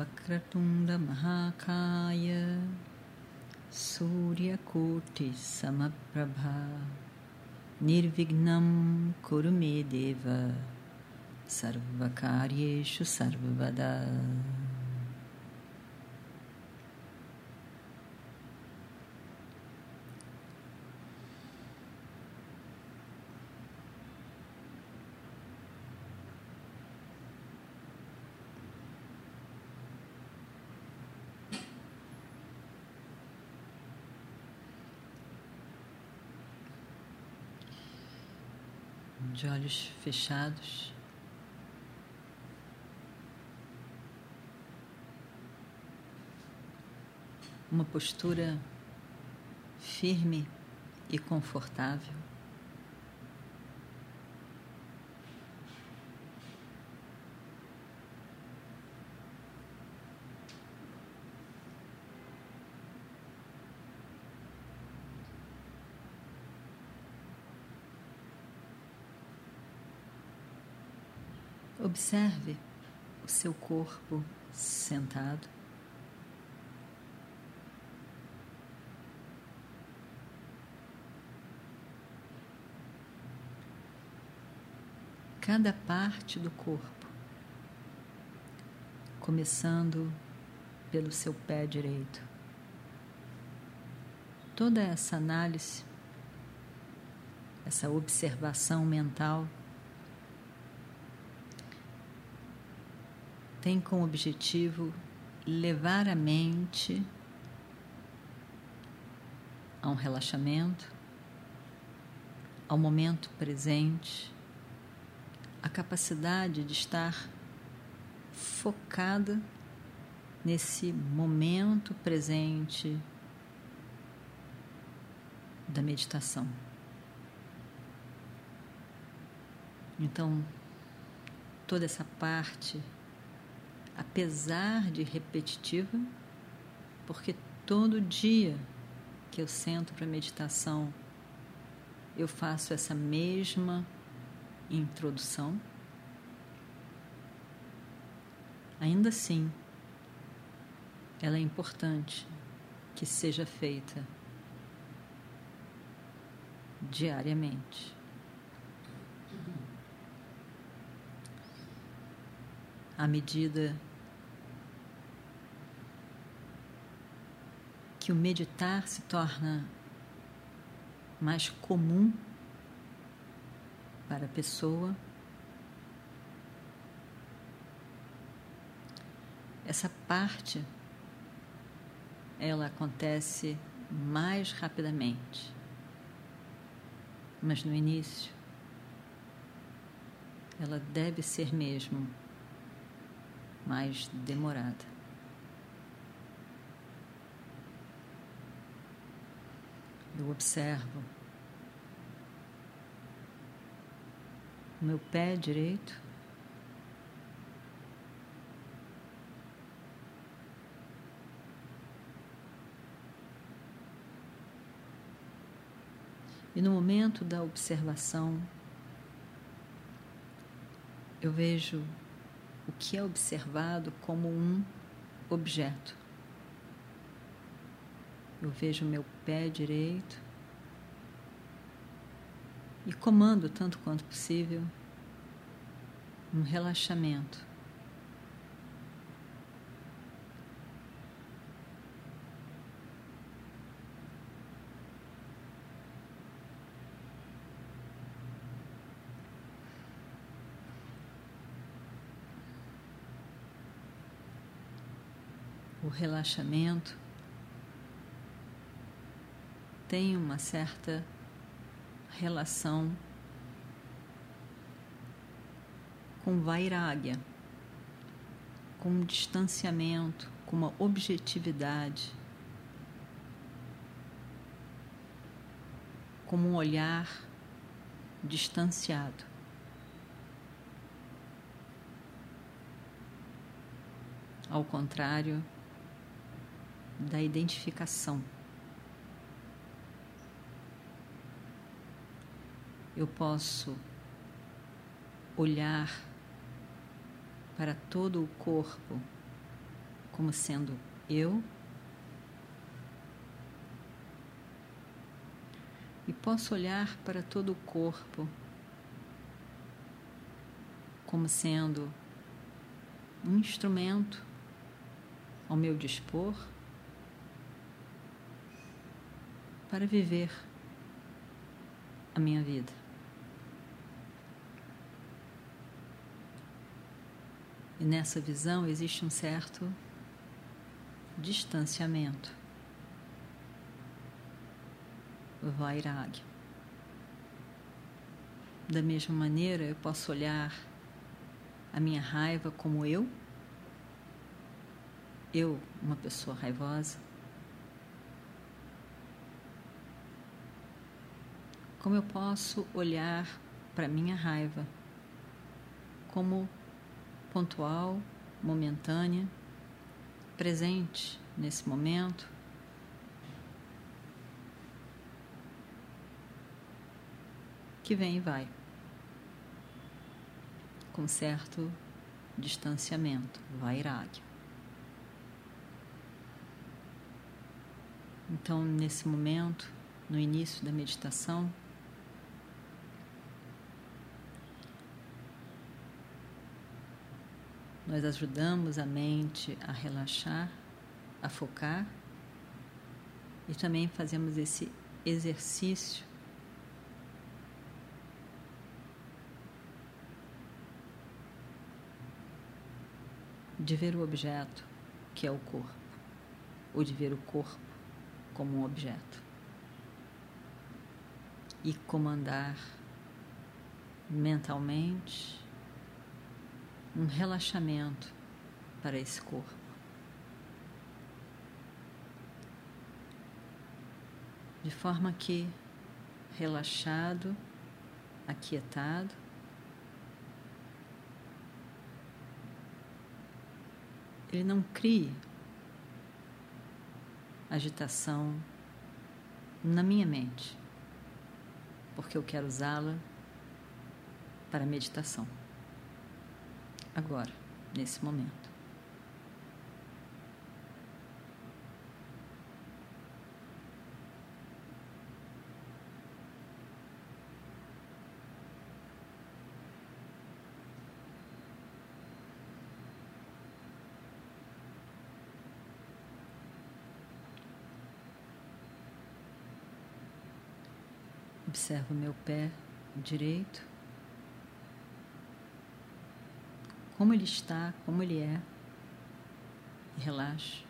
वक्रतुण्डमहाकाय सूर्यकोटिसमप्रभा निर्विघ्नं कुरु मे देव सर्वकार्येषु सर्वदा de olhos fechados. Uma postura firme e confortável. Observe o seu corpo sentado. Cada parte do corpo, começando pelo seu pé direito. Toda essa análise, essa observação mental tem como objetivo levar a mente a um relaxamento, ao momento presente, a capacidade de estar focada nesse momento presente da meditação. Então, toda essa parte apesar de repetitiva, porque todo dia que eu sento para meditação, eu faço essa mesma introdução. Ainda assim, ela é importante que seja feita diariamente. À medida que o meditar se torna mais comum para a pessoa. Essa parte ela acontece mais rapidamente. Mas no início ela deve ser mesmo mais demorada. Eu observo o meu pé direito. E no momento da observação, eu vejo o que é observado como um objeto. Eu vejo meu pé direito e comando tanto quanto possível um relaxamento. O relaxamento tem uma certa relação com vairagya, com distanciamento, com uma objetividade, como um olhar distanciado. Ao contrário da identificação. Eu posso olhar para todo o corpo como sendo eu e posso olhar para todo o corpo como sendo um instrumento ao meu dispor para viver a minha vida. E nessa visão existe um certo distanciamento. Vairagya. Da mesma maneira, eu posso olhar a minha raiva como eu, eu, uma pessoa raivosa, como eu posso olhar para minha raiva como pontual, momentânea, presente nesse momento. Que vem e vai, com certo distanciamento, vairagya. Então, nesse momento, no início da meditação, Nós ajudamos a mente a relaxar, a focar e também fazemos esse exercício de ver o objeto que é o corpo, ou de ver o corpo como um objeto e comandar mentalmente um relaxamento para esse corpo. De forma que, relaxado, aquietado, ele não crie agitação na minha mente, porque eu quero usá-la para meditação agora, nesse momento. Observo meu pé direito. Como ele está, como ele é. E relaxe.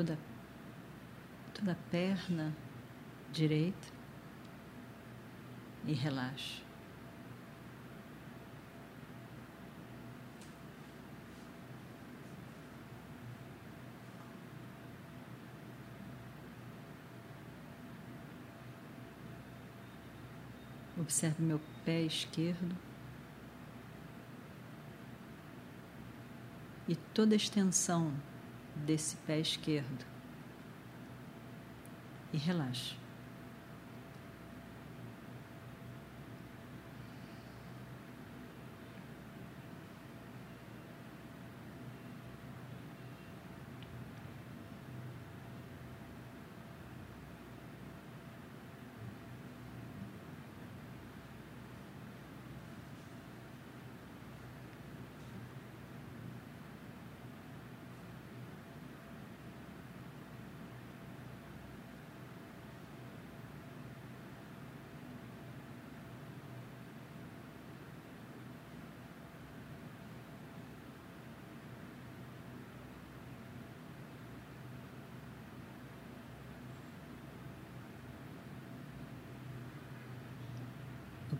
Toda, toda a perna direita e relaxe. Observe meu pé esquerdo e toda a extensão desse pé esquerdo e relaxe.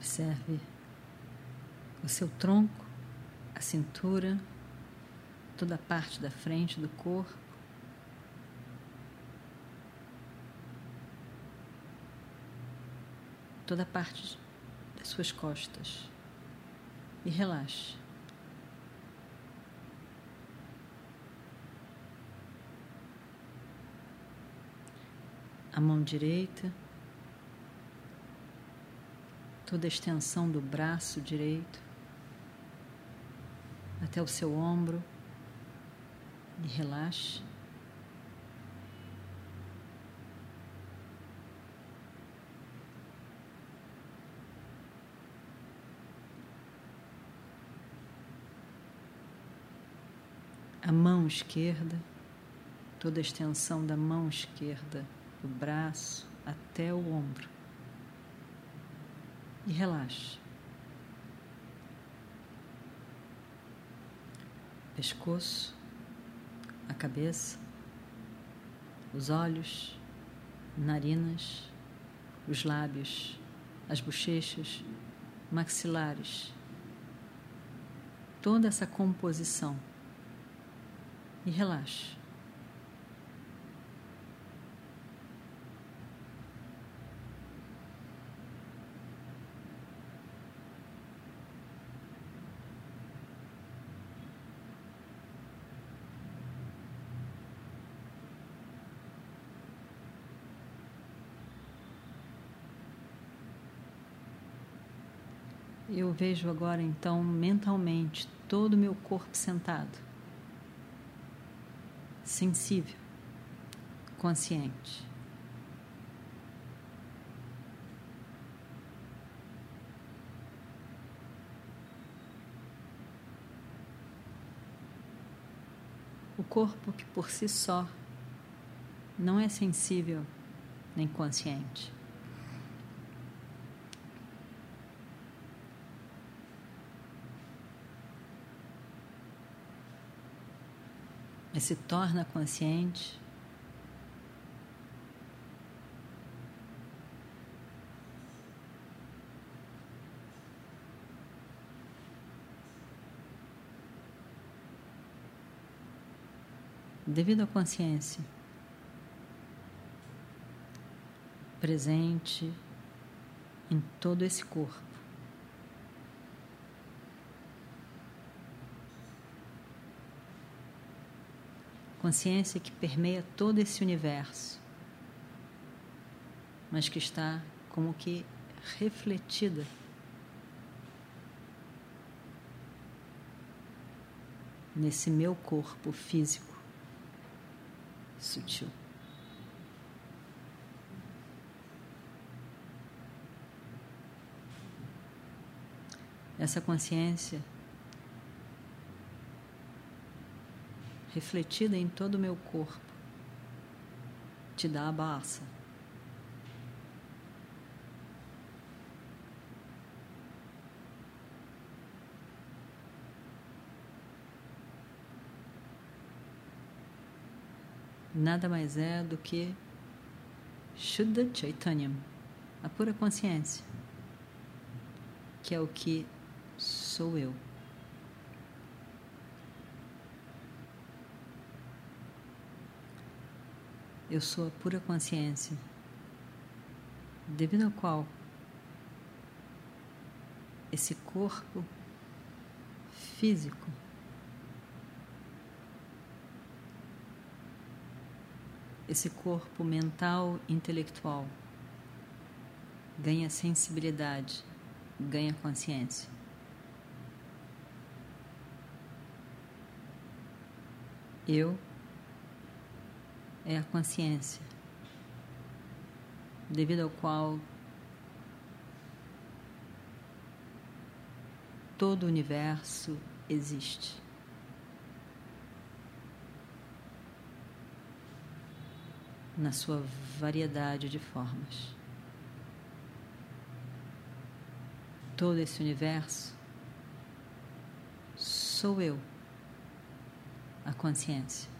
Observe o seu tronco, a cintura, toda a parte da frente do corpo. Toda a parte das suas costas. E relaxe. A mão direita toda a extensão do braço direito até o seu ombro e relaxe. A mão esquerda, toda a extensão da mão esquerda, do braço até o ombro e relaxe. Pescoço, a cabeça, os olhos, narinas, os lábios, as bochechas, maxilares, toda essa composição e relaxe. Eu vejo agora então mentalmente todo o meu corpo sentado, sensível, consciente. O corpo que por si só não é sensível nem consciente. Mas se torna consciente. Devido à consciência presente em todo esse corpo. Consciência que permeia todo esse universo, mas que está como que refletida nesse meu corpo físico sutil. Essa consciência refletida em todo o meu corpo, te dá a baça. Nada mais é do que Shuddha Chaitanyam, a pura consciência, que é o que sou eu. Eu sou a pura consciência, devido ao qual esse corpo físico esse corpo mental intelectual ganha sensibilidade, ganha consciência. Eu é a consciência, devido ao qual todo o universo existe. Na sua variedade de formas. Todo esse universo sou eu, a consciência.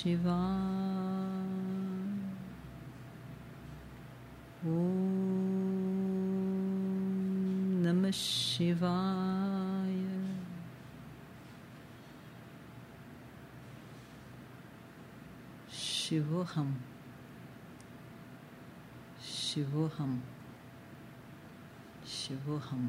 Shivaya. Om Namah Shivaya. Shivoham. Shivoham. Shivoham.